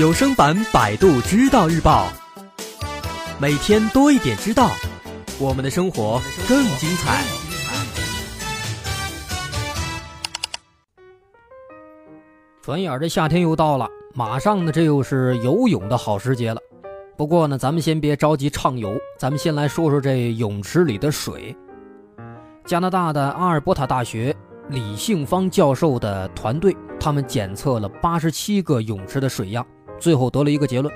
有声版《百度知道日报》，每天多一点知道，我们的生活更精彩。转眼这夏天又到了，马上呢，这又是游泳的好时节了。不过呢，咱们先别着急畅游，咱们先来说说这泳池里的水。加拿大的阿尔伯塔大学李杏芳教授的团队，他们检测了八十七个泳池的水样，最后得了一个结论，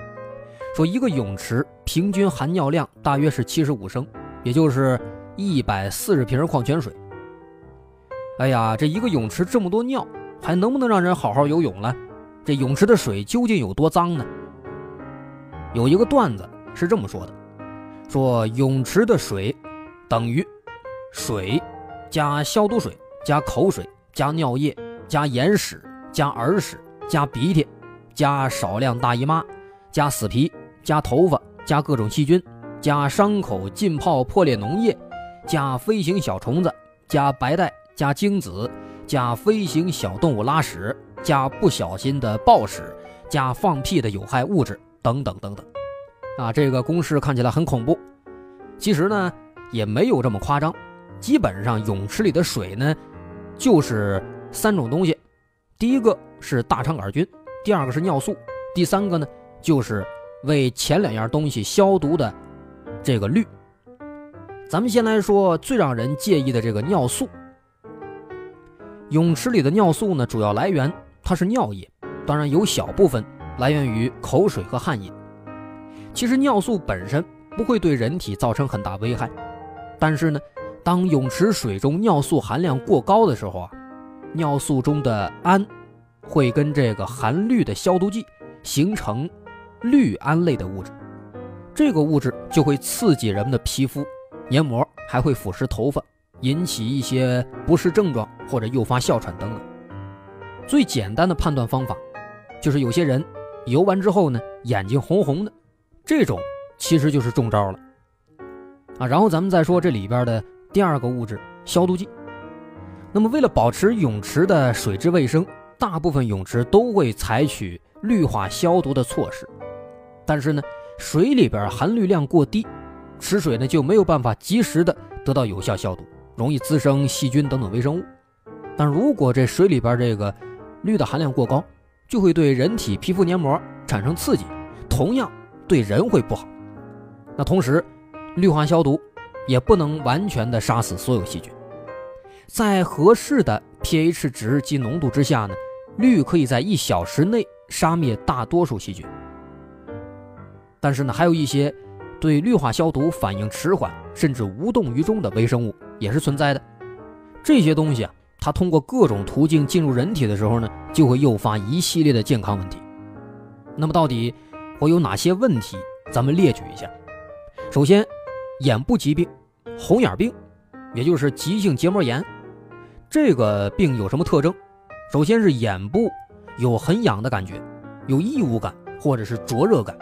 说一个泳池平均含尿量大约是七十五升，也就是一百四十瓶矿泉水。哎呀，这一个泳池这么多尿，还能不能让人好好游泳了？这泳池的水究竟有多脏呢？有一个段子是这么说的：说泳池的水等于水加消毒水加口水加尿液加眼屎加耳屎加鼻涕加少量大姨妈加死皮加头发加各种细菌加伤口浸泡破裂脓液加飞行小虫子加白带加精子加飞行小动物拉屎加不小心的暴屎加放屁的有害物质。等等等等，啊，这个公式看起来很恐怖，其实呢也没有这么夸张。基本上泳池里的水呢，就是三种东西：第一个是大肠杆菌，第二个是尿素，第三个呢就是为前两样东西消毒的这个氯。咱们先来说最让人介意的这个尿素。泳池里的尿素呢，主要来源它是尿液，当然有小部分。来源于口水和汗液。其实尿素本身不会对人体造成很大危害，但是呢，当泳池水中尿素含量过高的时候啊，尿素中的氨会跟这个含氯的消毒剂形成氯胺类的物质，这个物质就会刺激人们的皮肤、黏膜，还会腐蚀头发，引起一些不适症状或者诱发哮喘等等。最简单的判断方法就是有些人。游完之后呢，眼睛红红的，这种其实就是中招了啊。然后咱们再说这里边的第二个物质——消毒剂。那么为了保持泳池的水质卫生，大部分泳池都会采取氯化消毒的措施。但是呢，水里边含氯量过低，池水呢就没有办法及时的得到有效消毒，容易滋生细菌等等微生物。但如果这水里边这个氯的含量过高，就会对人体皮肤黏膜产生刺激，同样对人会不好。那同时，氯化消毒也不能完全的杀死所有细菌，在合适的 pH 值及浓度之下呢，氯可以在一小时内杀灭大多数细菌。但是呢，还有一些对氯化消毒反应迟缓甚至无动于衷的微生物也是存在的。这些东西啊。它通过各种途径进入人体的时候呢，就会诱发一系列的健康问题。那么到底会有哪些问题？咱们列举一下。首先，眼部疾病，红眼病，也就是急性结膜炎。这个病有什么特征？首先是眼部有很痒的感觉，有异物感或者是灼热感。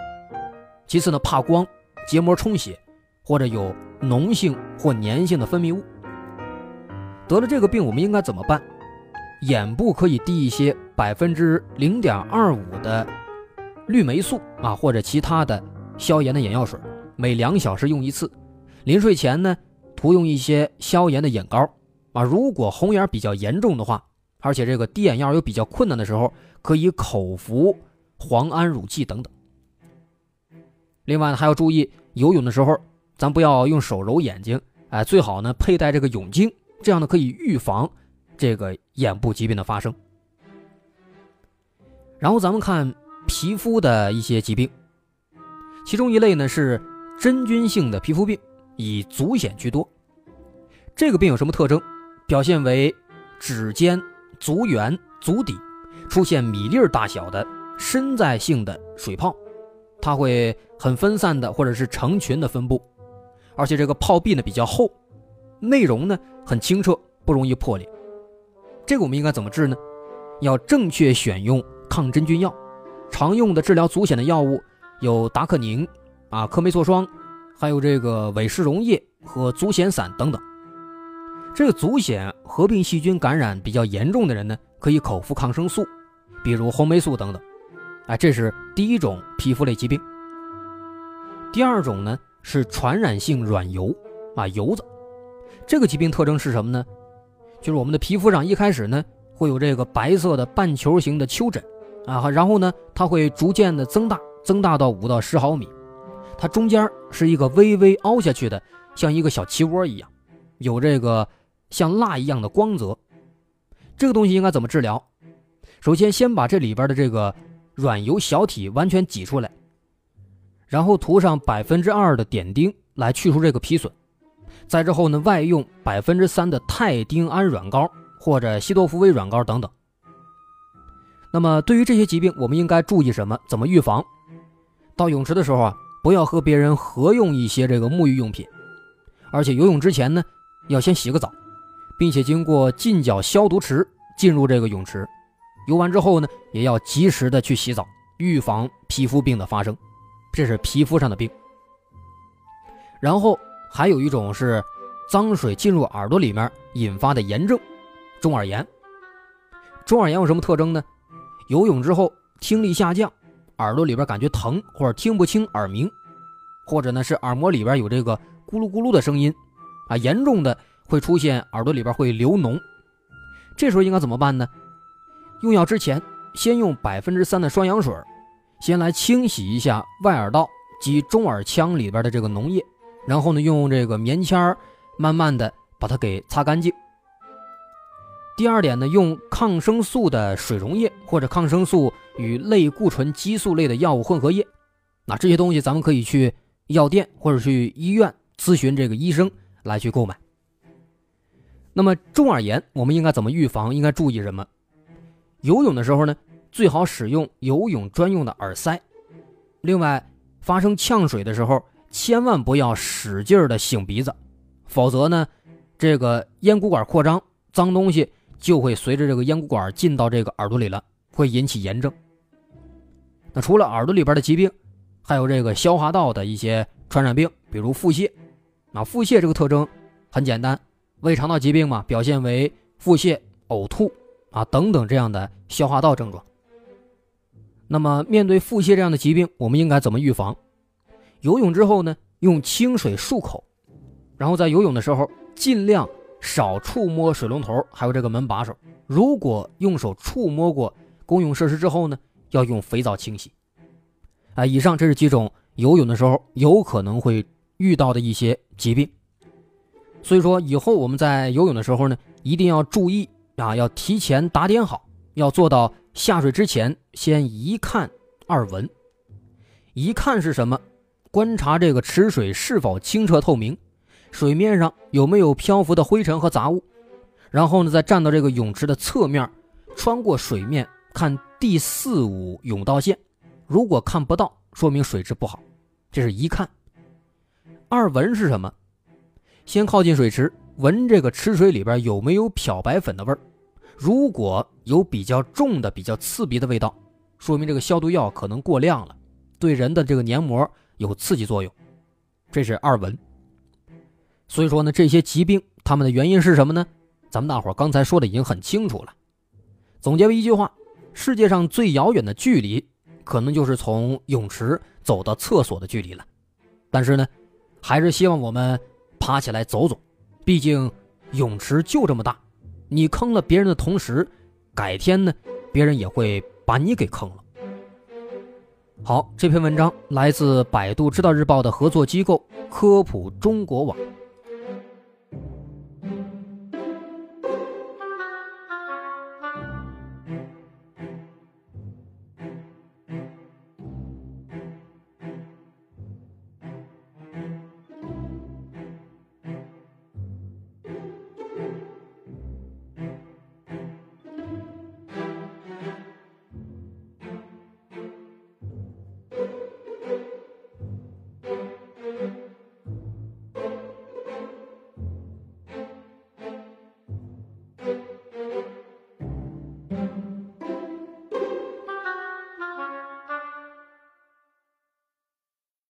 其次呢，怕光，结膜充血，或者有脓性或粘性的分泌物。得了这个病，我们应该怎么办？眼部可以滴一些百分之零点二五的氯霉素啊，或者其他的消炎的眼药水，每两小时用一次。临睡前呢，涂用一些消炎的眼膏啊。如果红眼比较严重的话，而且这个滴眼药又比较困难的时候，可以口服磺胺乳剂等等。另外呢，还要注意游泳的时候，咱不要用手揉眼睛，哎，最好呢佩戴这个泳镜。这样呢，可以预防这个眼部疾病的发生。然后咱们看皮肤的一些疾病，其中一类呢是真菌性的皮肤病，以足癣居多。这个病有什么特征？表现为指尖、足缘、足底出现米粒大小的身在性的水泡，它会很分散的或者是成群的分布，而且这个泡壁呢比较厚。内容呢很清澈，不容易破裂。这个我们应该怎么治呢？要正确选用抗真菌药。常用的治疗足癣的药物有达克宁、啊科霉唑霜，还有这个韦氏溶液和足癣散等等。这个足癣合并细菌感染比较严重的人呢，可以口服抗生素，比如红霉素等等。哎，这是第一种皮肤类疾病。第二种呢是传染性软疣啊，疣子。这个疾病特征是什么呢？就是我们的皮肤上一开始呢会有这个白色的半球形的丘疹啊，然后呢它会逐渐的增大，增大到五到十毫米，它中间是一个微微凹下去的，像一个小鸡窝一样，有这个像蜡一样的光泽。这个东西应该怎么治疗？首先先把这里边的这个软疣小体完全挤出来，然后涂上百分之二的碘酊来去除这个皮损。再之后呢，外用百分之三的泰丁胺软膏或者西多福威软膏等等。那么对于这些疾病，我们应该注意什么？怎么预防？到泳池的时候啊，不要和别人合用一些这个沐浴用品，而且游泳之前呢，要先洗个澡，并且经过近角消毒池进入这个泳池。游完之后呢，也要及时的去洗澡，预防皮肤病的发生。这是皮肤上的病。然后。还有一种是脏水进入耳朵里面引发的炎症，中耳炎。中耳炎有什么特征呢？游泳之后听力下降，耳朵里边感觉疼或者听不清耳鸣，或者呢是耳膜里边有这个咕噜咕噜的声音，啊，严重的会出现耳朵里边会流脓。这时候应该怎么办呢？用药之前，先用百分之三的双氧水，先来清洗一下外耳道及中耳腔里边的这个脓液。然后呢，用这个棉签，慢慢的把它给擦干净。第二点呢，用抗生素的水溶液或者抗生素与类固醇激素类的药物混合液，那这些东西咱们可以去药店或者去医院咨询这个医生来去购买。那么中耳炎我们应该怎么预防？应该注意什么？游泳的时候呢，最好使用游泳专用的耳塞。另外，发生呛水的时候。千万不要使劲的擤鼻子，否则呢，这个咽鼓管扩张，脏东西就会随着这个咽鼓管进到这个耳朵里了，会引起炎症。那除了耳朵里边的疾病，还有这个消化道的一些传染病，比如腹泻。那腹泻这个特征很简单，胃肠道疾病嘛，表现为腹泻、呕吐啊等等这样的消化道症状。那么面对腹泻这样的疾病，我们应该怎么预防？游泳之后呢，用清水漱口，然后在游泳的时候尽量少触摸水龙头，还有这个门把手。如果用手触摸过公用设施之后呢，要用肥皂清洗。啊，以上这是几种游泳的时候有可能会遇到的一些疾病。所以说以后我们在游泳的时候呢，一定要注意啊，要提前打点好，要做到下水之前先一看二闻。一看是什么？观察这个池水是否清澈透明，水面上有没有漂浮的灰尘和杂物，然后呢，再站到这个泳池的侧面，穿过水面看第四五泳道线，如果看不到，说明水质不好，这是一看。二闻是什么？先靠近水池，闻这个池水里边有没有漂白粉的味儿，如果有比较重的、比较刺鼻的味道，说明这个消毒药可能过量了，对人的这个黏膜。有刺激作用，这是二闻。所以说呢，这些疾病它们的原因是什么呢？咱们大伙刚才说的已经很清楚了。总结为一句话：世界上最遥远的距离，可能就是从泳池走到厕所的距离了。但是呢，还是希望我们爬起来走走，毕竟泳池就这么大，你坑了别人的同时，改天呢，别人也会把你给坑了。好，这篇文章来自百度知道日报的合作机构科普中国网。